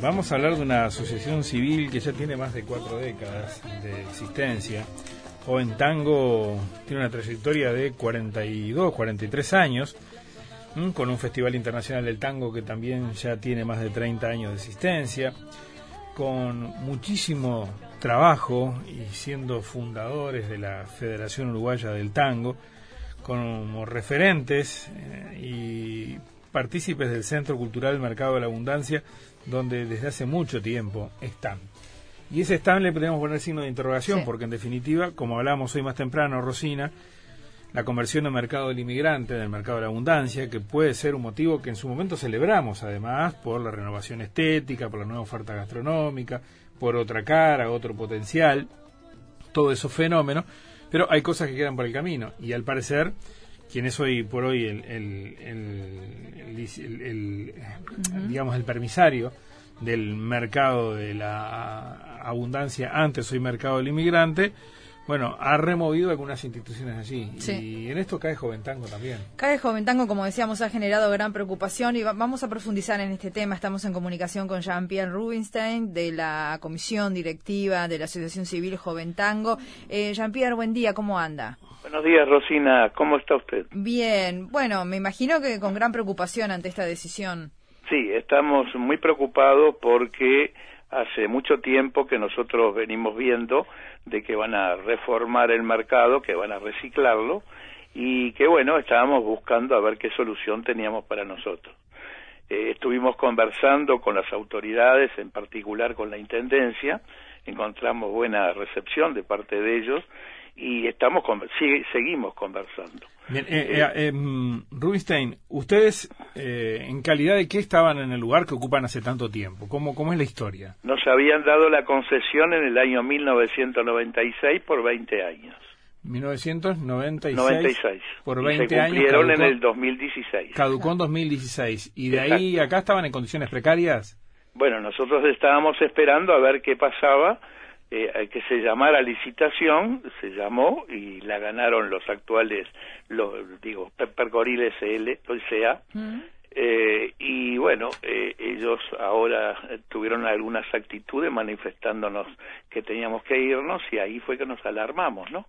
vamos a hablar de una asociación civil que ya tiene más de cuatro décadas de existencia. Joven Tango tiene una trayectoria de 42, 43 años, con un Festival Internacional del Tango que también ya tiene más de 30 años de existencia, con muchísimo trabajo y siendo fundadores de la Federación Uruguaya del Tango, como referentes eh, y partícipes del Centro Cultural Mercado de la Abundancia, donde desde hace mucho tiempo están. Y ese stand le podemos poner signo de interrogación, porque en definitiva, como hablamos hoy más temprano, Rosina, la conversión del mercado del inmigrante, del mercado de la abundancia, que puede ser un motivo que en su momento celebramos, además, por la renovación estética, por la nueva oferta gastronómica, por otra cara, otro potencial, todo esos fenómenos, pero hay cosas que quedan por el camino. Y al parecer, quien es hoy por hoy el, el, digamos, el permisario del mercado de la abundancia, antes hoy mercado del inmigrante, bueno, ha removido algunas instituciones allí. Y en esto cae Joventango también. Cae Joventango, como decíamos, ha generado gran preocupación y vamos a profundizar en este tema. Estamos en comunicación con Jean-Pierre Rubinstein de la Comisión Directiva de la Asociación Civil Joventango. Eh, Jean-Pierre, buen día, ¿cómo anda? Buenos días, Rosina. ¿Cómo está usted? Bien. Bueno, me imagino que con gran preocupación ante esta decisión. Sí, estamos muy preocupados porque hace mucho tiempo que nosotros venimos viendo de que van a reformar el mercado, que van a reciclarlo y que bueno, estábamos buscando a ver qué solución teníamos para nosotros. Eh, estuvimos conversando con las autoridades, en particular con la Intendencia, encontramos buena recepción de parte de ellos y estamos seguimos conversando. Bien, eh, eh, em, Rubinstein, ustedes en calidad de qué estaban en el lugar que ocupan hace tanto tiempo, ¿Cómo, cómo es la historia? Nos habían dado la concesión en el año 1996 por 20 años. 1996 96. por 20 se cumplieron en el 2016. Caducó en 2016 y de ahí acá estaban en condiciones precarias. Bueno, nosotros estábamos esperando a ver qué pasaba eh, que se llamara licitación, se llamó y la ganaron los actuales, los, digo, Percoril SL, o sea, mm. eh, y bueno, eh, ellos ahora tuvieron algunas actitudes manifestándonos que teníamos que irnos y ahí fue que nos alarmamos, ¿no?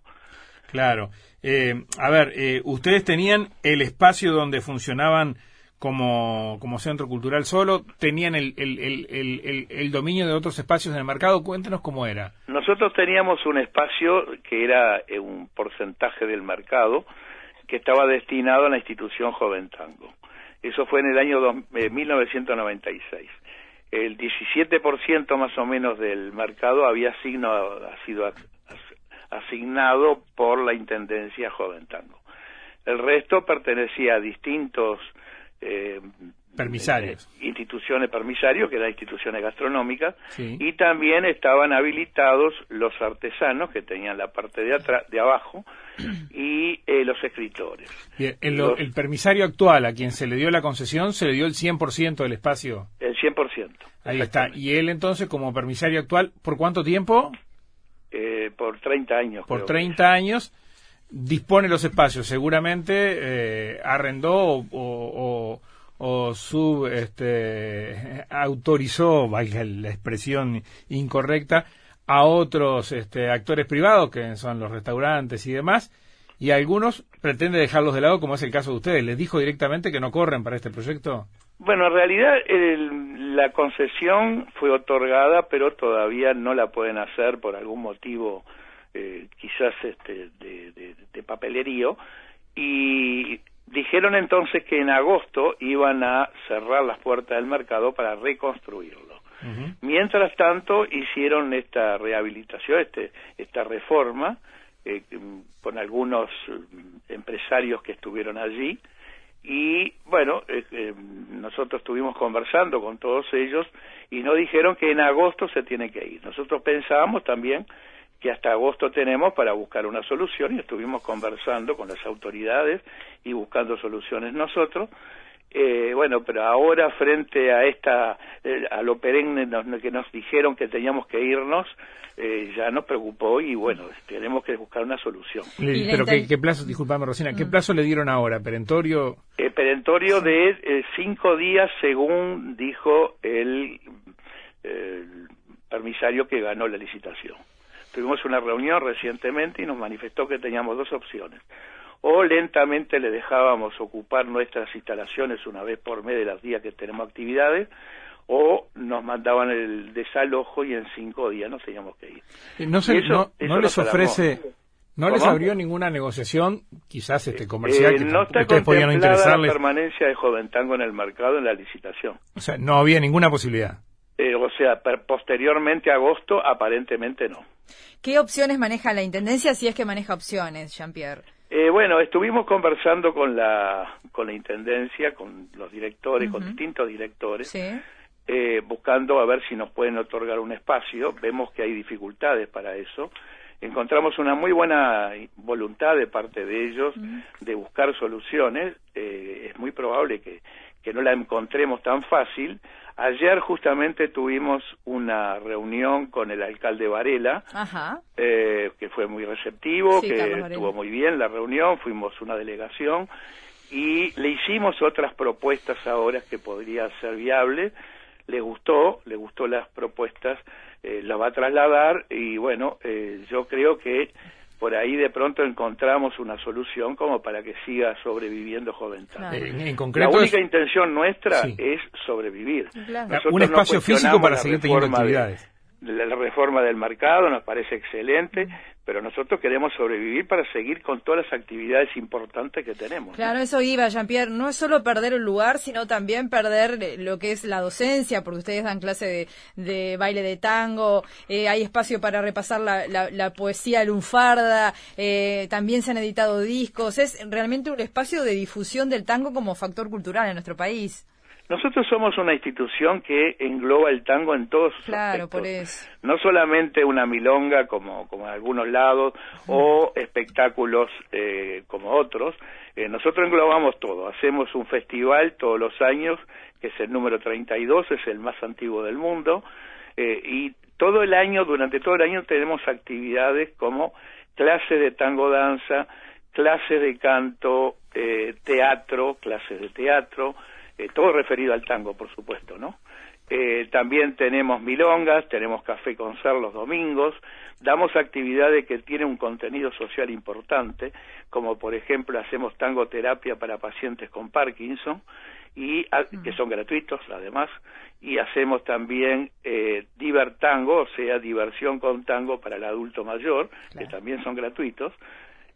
Claro. Eh, a ver, eh, ustedes tenían el espacio donde funcionaban como, como centro cultural solo, tenían el, el, el, el, dominio de otros espacios en el mercado. Cuéntenos cómo era. Nosotros teníamos un espacio que era eh, un porcentaje del mercado que estaba destinado a la institución Joven Tango. Eso fue en el año 1996. Eh, el 17% más o menos del mercado había signo, sido asignado por la Intendencia Joven Tango. El resto pertenecía a distintos eh, permisarios. Instituciones permisarios, que eran instituciones gastronómicas, y también estaban habilitados los artesanos, que tenían la parte de, atrás, de abajo, y eh, los escritores. el, permisario actual, a quien se le dio la concesión, se le dio el 100% del espacio. El 100%. Ahí está. Y él entonces, como permisario actual, ¿por cuánto tiempo? Eh, por 30 años. Por 30 años dispone los espacios, seguramente eh, arrendó o, o, sub este, autorizó, valga la expresión incorrecta, a otros este, actores privados, que son los restaurantes y demás, y algunos pretende dejarlos de lado, como es el caso de ustedes. ¿Les dijo directamente que no corren para este proyecto? Bueno, en realidad la concesión fue otorgada, pero todavía no la pueden hacer por algún motivo eh, quizás este, de, de, papelerío, y dijeron entonces que en agosto iban a cerrar las puertas del mercado para reconstruirlo. Mientras tanto, hicieron esta rehabilitación, este, esta reforma, eh, con algunos mm, empresarios que estuvieron allí, y bueno, eh, nosotros estuvimos conversando con todos ellos y nos dijeron que en agosto se tiene que ir. Nosotros pensábamos también que hasta agosto tenemos para buscar una solución y estuvimos conversando con las autoridades y buscando soluciones nosotros. Eh, bueno, pero ahora frente a esta, eh, a lo perenne que nos dijeron que teníamos que irnos, eh, ya nos preocupó y bueno, tenemos que buscar una solución. Pero ¿qué, plazo, disculpame Rosina, qué mm. plazo le dieron ahora? ¿Perentorio? perentorio de cinco días según dijo el comisario que ganó la licitación. Tuvimos una reunión recientemente y nos manifestó que teníamos dos opciones. O lentamente le dejábamos ocupar nuestras instalaciones una vez por mes de los días que tenemos actividades, o nos mandaban el desalojo y en cinco días nos teníamos que ir. No, no, les ofrece, no les abrió ninguna negociación, quizás este comercial, eh, no está ustedes podían interesarles. la permanencia de Joventango en el mercado en la licitación. O sea, no había ninguna posibilidad. Eh, o sea, posteriormente a agosto, aparentemente no. ¿Qué opciones maneja la Intendencia si es que maneja opciones, Jean-Pierre? Eh, bueno, estuvimos conversando con la, con la Intendencia, con los directores, con distintos directores, ¿Sí? Eh, buscando a ver si nos pueden otorgar un espacio. Vemos que hay dificultades para eso. Encontramos una muy buena voluntad de parte de ellos de buscar soluciones. Eh, es muy probable que, que no la encontremos tan fácil. Ayer justamente tuvimos una reunión con el alcalde Varela, eh, que fue muy receptivo, que estuvo muy bien la reunión, fuimos una delegación y le hicimos otras propuestas ahora que podría ser viable. Le gustó, le gustó las propuestas, eh, la va a trasladar y bueno, eh, yo creo que por ahí de pronto encontramos una solución como para que siga sobreviviendo Jovental. En, concreto la única intención nuestra es sobrevivir. Un espacio físico para seguir teniendo actividades. La reforma del mercado nos parece excelente, pero nosotros queremos sobrevivir para seguir con todas las actividades importantes que tenemos. Claro, eso iba, Jean-Pierre, no es solo perder el lugar, sino también perder eh, lo que es la docencia, porque ustedes dan clase de, baile de tango, eh, hay espacio para repasar la, poesía lunfarda, eh, también se han editado discos, es realmente un espacio de difusión del tango como factor cultural en nuestro país. Nosotros somos una institución que engloba el tango en todos sus claro, Por eso. No solamente una milonga como, como en algunos lados o espectáculos eh, como otros. Eh, nosotros englobamos todo. Hacemos un festival todos los años, que es el número 32, es el más antiguo del mundo. Eh, y todo el año, durante todo el año, tenemos actividades como clases de tango danza, clases de canto, teatro, clases de teatro, eh, todo referido al tango, por supuesto, ¿no? Eh, también tenemos milongas, tenemos café con ser los domingos, damos actividades que tienen un contenido social importante, como por ejemplo hacemos tango terapia para pacientes con Parkinson, y que son gratuitos además, y hacemos también eh, divertango, o sea, diversión con tango para el adulto mayor, que también son gratuitos,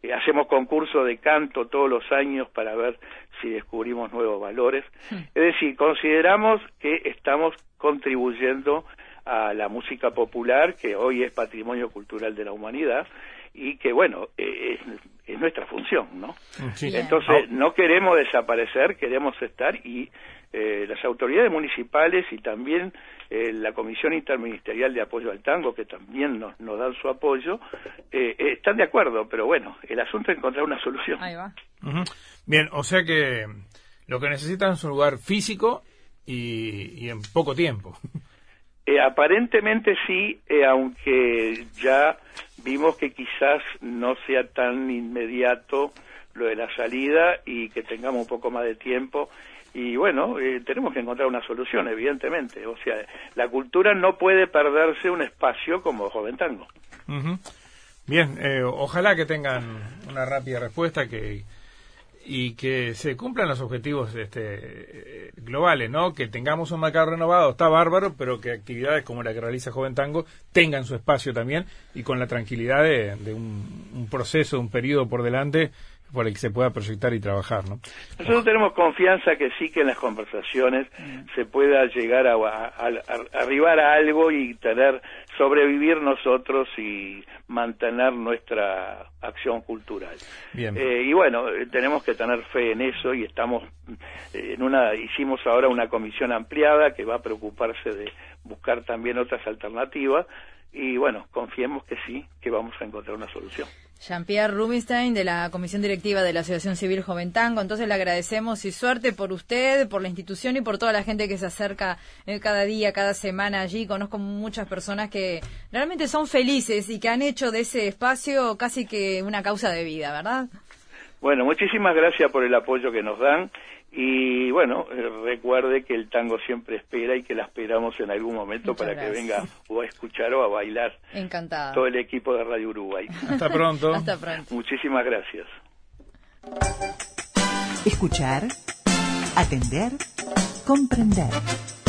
eh, hacemos concurso de canto todos los años para ver si descubrimos nuevos valores. Es decir, consideramos que estamos contribuyendo a la música popular, que hoy es patrimonio cultural de la humanidad, y que, bueno, eh, es, nuestra función, ¿no? Entonces, no queremos desaparecer, queremos estar y eh, las autoridades municipales y también eh, la Comisión Interministerial de Apoyo al Tango, que también nos, nos dan su apoyo, eh, están de acuerdo, pero bueno, el asunto es encontrar una solución. Ahí va. Bien, o sea que lo que necesitan es un lugar físico y, en poco tiempo. aparentemente sí, aunque ya vimos que quizás no sea tan inmediato lo de la salida y que tengamos un poco más de tiempo y bueno, eh, tenemos que encontrar una solución, evidentemente. O sea, la cultura no puede perderse un espacio como Joven Tango. Bien, eh, ojalá que tengan una rápida respuesta que y que se cumplan los objetivos este, globales, ¿no? Que tengamos un mercado renovado, está bárbaro, pero que actividades como la que realiza Joven Tango tengan su espacio también y con la tranquilidad de, un, un, proceso, un periodo por delante por el que se pueda proyectar y trabajar, ¿no? Nosotros tenemos confianza que sí que en las conversaciones se pueda llegar a, arribar a algo y tener sobrevivir nosotros y mantener nuestra acción cultural. Bien. Eh, y bueno, eh, tenemos que tener fe en eso y estamos eh, en una hicimos ahora una comisión ampliada que va a preocuparse de buscar también otras alternativas y bueno, confiemos que sí, que vamos a encontrar una solución. Jean-Pierre Rubinstein de la Comisión Directiva de la Asociación Civil Joventango. Entonces le agradecemos y suerte por usted, por la institución y por toda la gente que se acerca eh, cada día, cada semana allí. Conozco muchas personas que realmente son felices y que han hecho de ese espacio casi que una causa de vida, ¿verdad? Bueno, muchísimas gracias por el apoyo que nos dan y bueno, eh, recuerde que el tango siempre espera y que la esperamos en algún momento Muchas para que venga o a escuchar o a bailar Encantada. todo el equipo de Radio Uruguay. Hasta pronto. Hasta pronto. Muchísimas gracias. Escuchar, atender, comprender.